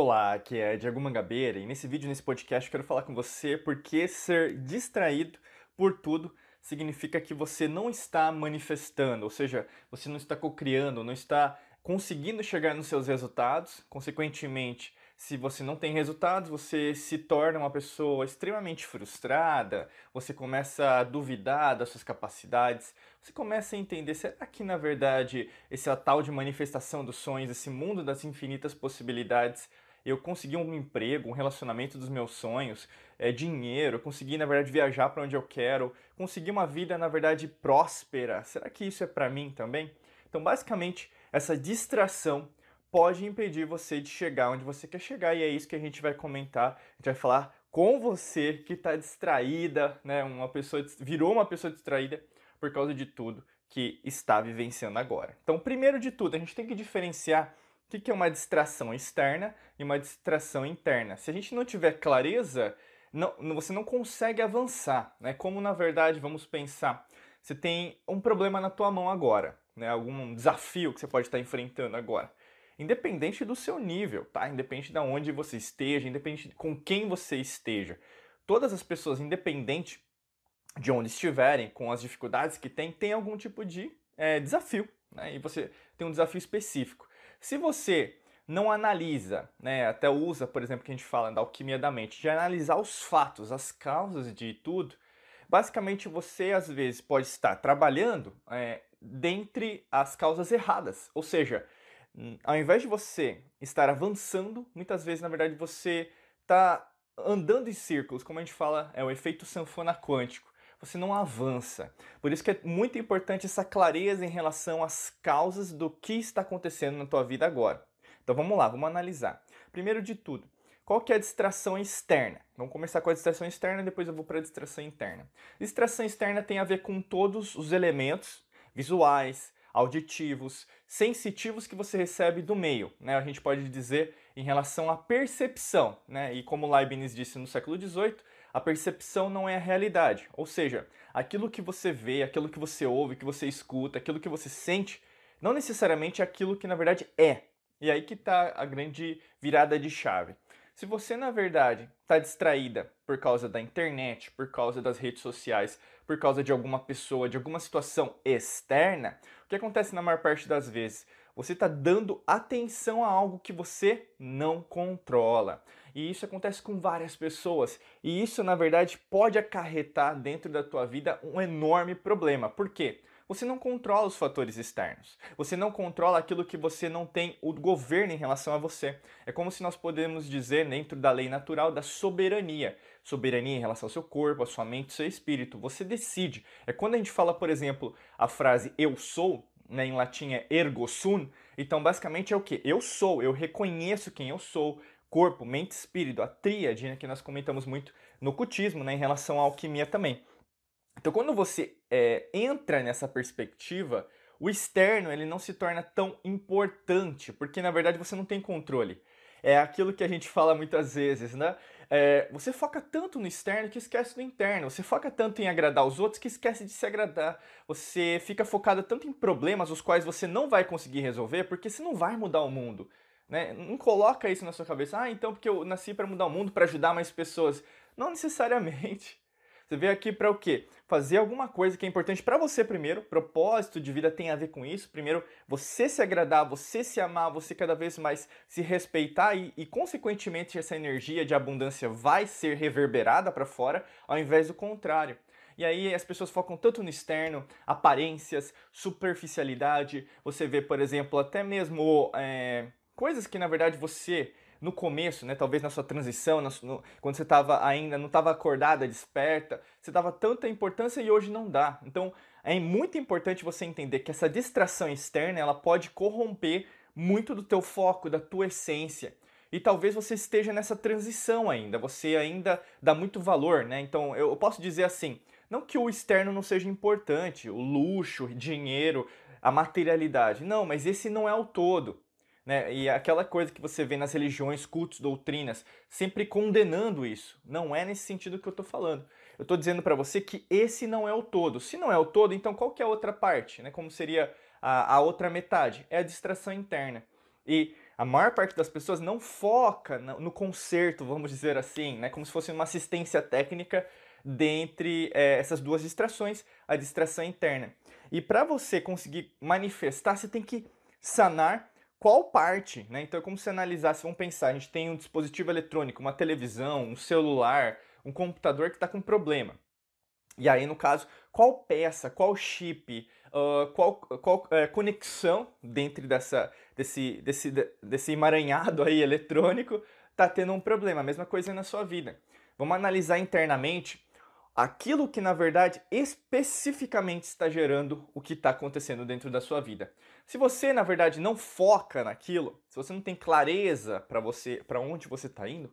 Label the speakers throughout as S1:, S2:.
S1: Olá, aqui é Diego Mangabeira e nesse vídeo, nesse podcast, eu quero falar com você porque ser distraído por tudo significa que você não está manifestando, ou seja, você não está cocriando, não está conseguindo chegar nos seus resultados, consequentemente, se você não tem resultados, você se torna uma pessoa extremamente frustrada, você começa a duvidar das suas capacidades, você começa a entender, será que na verdade esse tal de manifestação dos sonhos, esse mundo das infinitas possibilidades, eu consegui um emprego, um relacionamento dos meus sonhos, é, dinheiro, consegui na verdade viajar para onde eu quero, conseguir uma vida na verdade próspera, será que isso é para mim também? Então basicamente essa distração pode impedir você de chegar onde você quer chegar e é isso que a gente vai comentar. A gente vai falar com você que está distraída, né? Uma pessoa virou uma pessoa distraída por causa de tudo que está vivenciando agora. Então, primeiro de tudo, a gente tem que diferenciar o que é uma distração externa e uma distração interna. Se a gente não tiver clareza, não, você não consegue avançar, né? Como na verdade, vamos pensar, você tem um problema na tua mão agora, né? Algum desafio que você pode estar enfrentando agora independente do seu nível, tá? Independente de onde você esteja, independente de com quem você esteja. Todas as pessoas, independente de onde estiverem, com as dificuldades que têm, tem algum tipo de é, desafio, né? E você tem um desafio específico. Se você não analisa, né, até usa, por exemplo, que a gente fala da alquimia da mente, de analisar os fatos, as causas de tudo, basicamente você às vezes pode estar trabalhando é, dentre as causas erradas, ou seja, ao invés de você estar avançando, muitas vezes, na verdade, você está andando em círculos, como a gente fala, é o efeito sanfona quântico. Você não avança. Por isso que é muito importante essa clareza em relação às causas do que está acontecendo na tua vida agora. Então vamos lá, vamos analisar. Primeiro de tudo, qual que é a distração externa? Vamos começar com a distração externa, depois eu vou para a distração interna. Distração externa tem a ver com todos os elementos visuais, auditivos, sensitivos que você recebe do meio. Né? A gente pode dizer em relação à percepção. Né? E como Leibniz disse no século XVIII, a percepção não é a realidade. Ou seja, aquilo que você vê, aquilo que você ouve, que você escuta, aquilo que você sente, não necessariamente é aquilo que na verdade é. E aí que está a grande virada de chave. Se você, na verdade, está distraída por causa da internet, por causa das redes sociais, por causa de alguma pessoa, de alguma situação externa, o que acontece na maior parte das vezes? Você está dando atenção a algo que você não controla. E isso acontece com várias pessoas. E isso, na verdade, pode acarretar dentro da tua vida um enorme problema. Por quê? Você não controla os fatores externos. Você não controla aquilo que você não tem o governo em relação a você. É como se nós podemos dizer, dentro da lei natural, da soberania. Soberania em relação ao seu corpo, à sua mente, ao seu espírito. Você decide. É quando a gente fala, por exemplo, a frase eu sou, né, em latim é ergo sum. Então, basicamente é o que? Eu sou, eu reconheço quem eu sou, corpo, mente, espírito, a tríade, né, que nós comentamos muito no cultismo, né, em relação à alquimia também. Então, quando você é, entra nessa perspectiva, o externo ele não se torna tão importante, porque na verdade você não tem controle. É aquilo que a gente fala muitas vezes, né? É, você foca tanto no externo que esquece do interno. Você foca tanto em agradar os outros que esquece de se agradar. Você fica focado tanto em problemas os quais você não vai conseguir resolver porque você não vai mudar o mundo. Né? Não coloca isso na sua cabeça. Ah, então porque eu nasci para mudar o mundo, para ajudar mais pessoas. Não necessariamente. Você veio aqui para o quê? Fazer alguma coisa que é importante para você primeiro. Propósito de vida tem a ver com isso. Primeiro, você se agradar, você se amar, você cada vez mais se respeitar e, e consequentemente, essa energia de abundância vai ser reverberada para fora, ao invés do contrário. E aí as pessoas focam tanto no externo, aparências, superficialidade. Você vê, por exemplo, até mesmo é, coisas que na verdade você no começo, né, talvez na sua transição, no, no, quando você estava ainda não estava acordada, desperta, você dava tanta importância e hoje não dá. Então é muito importante você entender que essa distração externa ela pode corromper muito do teu foco, da tua essência. E talvez você esteja nessa transição ainda, você ainda dá muito valor, né? Então eu posso dizer assim, não que o externo não seja importante, o luxo, dinheiro, a materialidade. Não, mas esse não é o todo. Né? E aquela coisa que você vê nas religiões, cultos, doutrinas, sempre condenando isso. Não é nesse sentido que eu estou falando. Eu estou dizendo para você que esse não é o todo. Se não é o todo, então qual que é a outra parte? Né? Como seria a, a outra metade? É a distração interna. E A maior parte das pessoas não foca no conserto, vamos dizer assim, né? como se fosse uma assistência técnica dentre é, essas duas distrações, a distração interna. E para você conseguir manifestar, você tem que sanar qual parte, né? Então é como se analisasse, vamos pensar, a gente tem um dispositivo eletrônico, uma televisão, um celular, um computador que está com problema. E aí, no caso, qual peça, qual chip, uh, qual, qual uh, conexão dentro dessa, desse, desse, desse emaranhado aí eletrônico está tendo um problema. A mesma coisa na sua vida. Vamos analisar internamente aquilo que na verdade especificamente está gerando o que está acontecendo dentro da sua vida. Se você na verdade não foca naquilo, se você não tem clareza para você, para onde você está indo,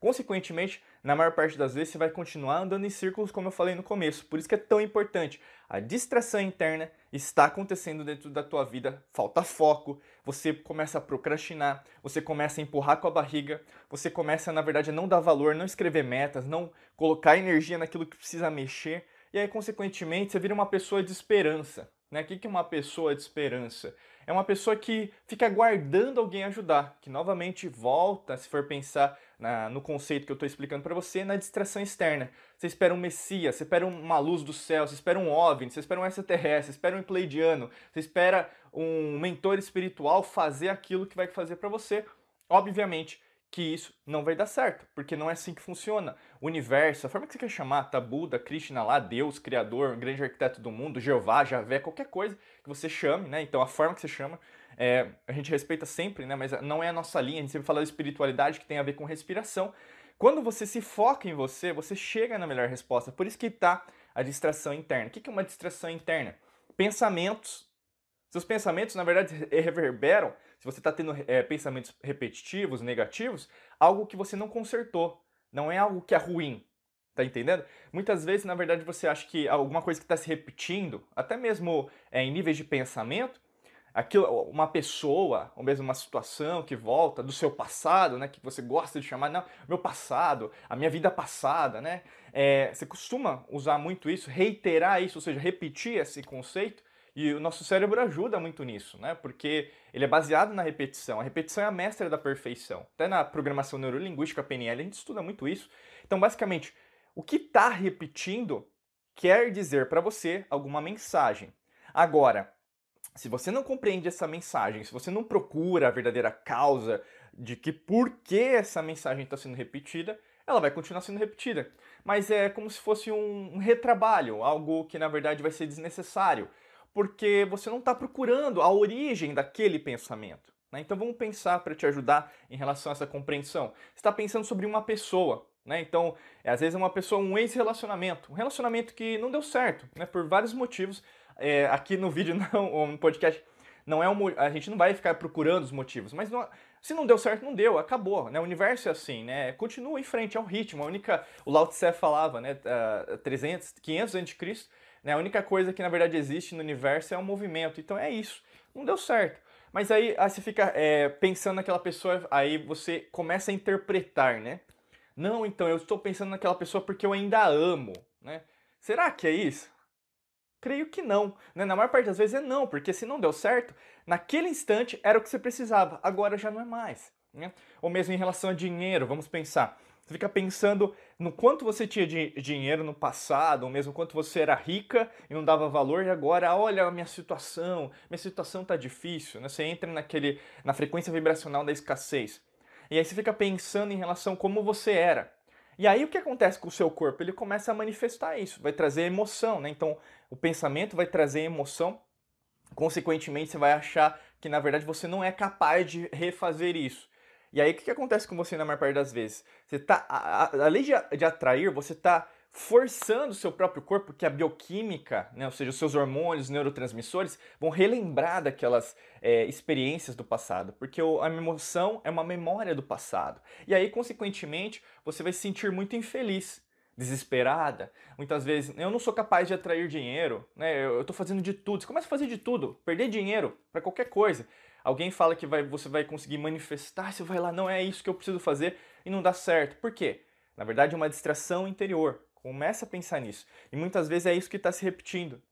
S1: Consequentemente, na maior parte das vezes você vai continuar andando em círculos, como eu falei no começo. Por isso que é tão importante. A distração interna está acontecendo dentro da tua vida, falta foco, você começa a procrastinar, você começa a empurrar com a barriga, você começa, na verdade, a não dar valor, não escrever metas, não colocar energia naquilo que precisa mexer, e aí, consequentemente, você vira uma pessoa de esperança. Né? O que é uma pessoa de esperança? É uma pessoa que fica aguardando alguém ajudar, que novamente volta, se for pensar na, no conceito que eu estou explicando para você, na distração externa. Você espera um Messias, você espera uma luz do céu, você espera um OVNI, você espera um extraterrestre, você espera um pleidiano, você espera um mentor espiritual fazer aquilo que vai fazer para você. Obviamente que isso não vai dar certo, porque não é assim que funciona. O universo, a forma que você quer chamar, tá Buda, Krishna lá, Deus, Criador, grande arquiteto do mundo, Jeová, Javé, qualquer coisa que você chame, né? Então a forma que você chama, é, a gente respeita sempre, né? Mas não é a nossa linha, a gente sempre fala de espiritualidade que tem a ver com respiração. Quando você se foca em você, você chega na melhor resposta. Por isso que está a distração interna. O que é uma distração interna? Pensamentos. Seus pensamentos, na verdade, reverberam, se você está tendo é, pensamentos repetitivos, negativos, algo que você não consertou. Não é algo que é ruim. Tá entendendo? Muitas vezes, na verdade, você acha que alguma coisa que está se repetindo, até mesmo é, em níveis de pensamento, aquilo, uma pessoa, ou mesmo uma situação que volta do seu passado, né, que você gosta de chamar, não, meu passado, a minha vida passada, né? É, você costuma usar muito isso, reiterar isso, ou seja, repetir esse conceito, e o nosso cérebro ajuda muito nisso, né? Porque ele é baseado na repetição. A repetição é a mestra da perfeição. Até na programação neurolinguística PNL a gente estuda muito isso. Então, basicamente, o que está repetindo quer dizer para você alguma mensagem. Agora, se você não compreende essa mensagem, se você não procura a verdadeira causa de que por que essa mensagem está sendo repetida, ela vai continuar sendo repetida. Mas é como se fosse um, retrabalho, algo que na verdade vai ser desnecessário, porque você não está procurando a origem daquele pensamento. Né? Então vamos pensar para te ajudar em relação a essa compreensão. Você está pensando sobre uma pessoa. Né? Então, é, às vezes é uma pessoa, um ex-relacionamento, um relacionamento que não deu certo, né? por vários motivos é, aqui no vídeo, não, ou no podcast, não é um, a gente não vai ficar procurando os motivos, mas não, se não deu certo, não deu, acabou, né? O universo é assim, né? Continua em frente, é um ritmo. A única, o Lao Tse falava, né? Uh, 300, 500 a.C., né? A única coisa que na verdade existe no universo é um movimento. Então é isso. Não deu certo. Mas aí, aí você fica é, pensando naquela pessoa, aí você começa a interpretar, né? Não, então eu estou pensando naquela pessoa porque eu ainda amo, né? Será que é isso? Creio que não. Né? Na maior parte das vezes é não, porque se não deu certo, naquele instante era o que você precisava, agora já não é mais. Né? Ou mesmo em relação a dinheiro, vamos pensar. Você fica pensando no quanto você tinha de dinheiro no passado, ou mesmo quanto você era rica e não dava valor, e agora, olha a minha situação, minha situação está difícil. Né? Você entra naquele, na frequência vibracional da escassez. E aí você fica pensando em relação a como você era. E aí o que acontece com o seu corpo? Ele começa a manifestar isso, vai trazer emoção, né? Então o pensamento vai trazer emoção, consequentemente você vai achar que na verdade você não é capaz de refazer isso. E aí o que acontece com você na maior parte das vezes? Você tá, além de, de atrair, você está forçando o seu próprio corpo, que a bioquímica, né, ou seja, os seus hormônios, neurotransmissores, vão relembrar daquelas é, experiências do passado, porque a emoção é uma memória do passado. E aí, consequentemente, você vai se sentir muito infeliz, desesperada. Muitas vezes, eu não sou capaz de atrair dinheiro, né, eu estou fazendo de tudo. Você começa a fazer de tudo, perder dinheiro para qualquer coisa. Alguém fala que vai, você vai conseguir manifestar, você vai lá, não é isso que eu preciso fazer e não dá certo. Por quê? Na verdade, é uma distração interior. Começa a pensar nisso. E muitas vezes é isso que está se repetindo.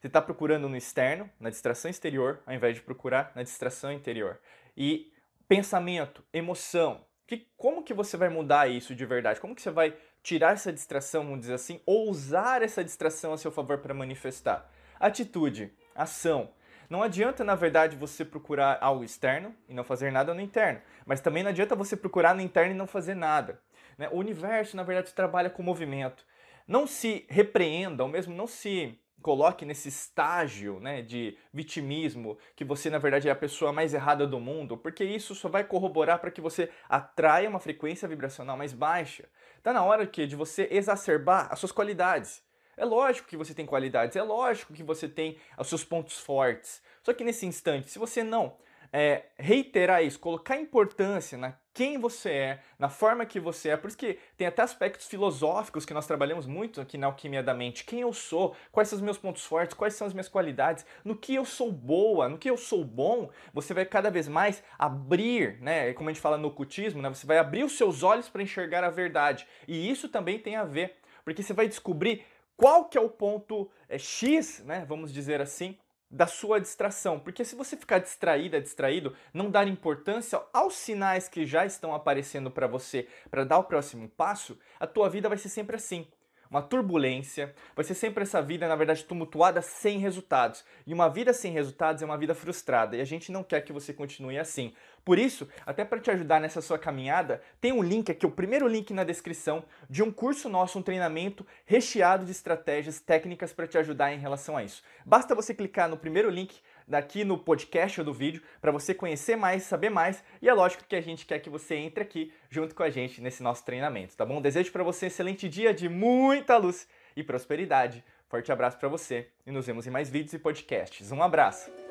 S1: Você está procurando no externo, na distração exterior, ao invés de procurar na distração interior. E pensamento, emoção. Que, como que você vai mudar isso de verdade? Como que você vai tirar essa distração, vamos dizer assim, ou usar essa distração a seu favor para manifestar? Atitude, ação. Não adianta, na verdade, você procurar algo externo e não fazer nada no interno. Mas também não adianta você procurar no interno e não fazer nada. Né? O universo, na verdade, trabalha com movimento. Não se repreenda, ou mesmo não se coloque nesse estágio né, de vitimismo, que você na verdade é a pessoa mais errada do mundo, porque isso só vai corroborar para que você atraia uma frequência vibracional mais baixa. Está na hora que, de você exacerbar as suas qualidades. É lógico que você tem qualidades, é lógico que você tem os seus pontos fortes. Só que nesse instante, se você não é, reiterar isso, colocar importância na quem você é, na forma que você é. Por isso que tem até aspectos filosóficos que nós trabalhamos muito aqui na Alquimia da Mente. Quem eu sou, quais são os meus pontos fortes, quais são as minhas qualidades, no que eu sou boa, no que eu sou bom, você vai cada vez mais abrir, né? Como a gente fala no ocultismo, né? Você vai abrir os seus olhos para enxergar a verdade. E isso também tem a ver, porque você vai descobrir qual que é o ponto é, X, né? Vamos dizer assim, da sua distração. Porque se você ficar distraída, distraído, não dar importância aos sinais que já estão aparecendo para você para dar o próximo passo, a tua vida vai ser sempre assim uma turbulência, vai ser sempre essa vida, na verdade, tumultuada sem resultados. E uma vida sem resultados é uma vida frustrada, e a gente não quer que você continue assim. Por isso, até para te ajudar nessa sua caminhada, tem um link aqui, o primeiro link na descrição, de um curso nosso, um treinamento recheado de estratégias técnicas para te ajudar em relação a isso. Basta você clicar no primeiro link daqui no podcast ou do vídeo para você conhecer mais, saber mais e é lógico que a gente quer que você entre aqui junto com a gente nesse nosso treinamento, tá bom? Desejo para você um excelente dia de muita luz e prosperidade. Forte abraço para você e nos vemos em mais vídeos e podcasts. Um abraço.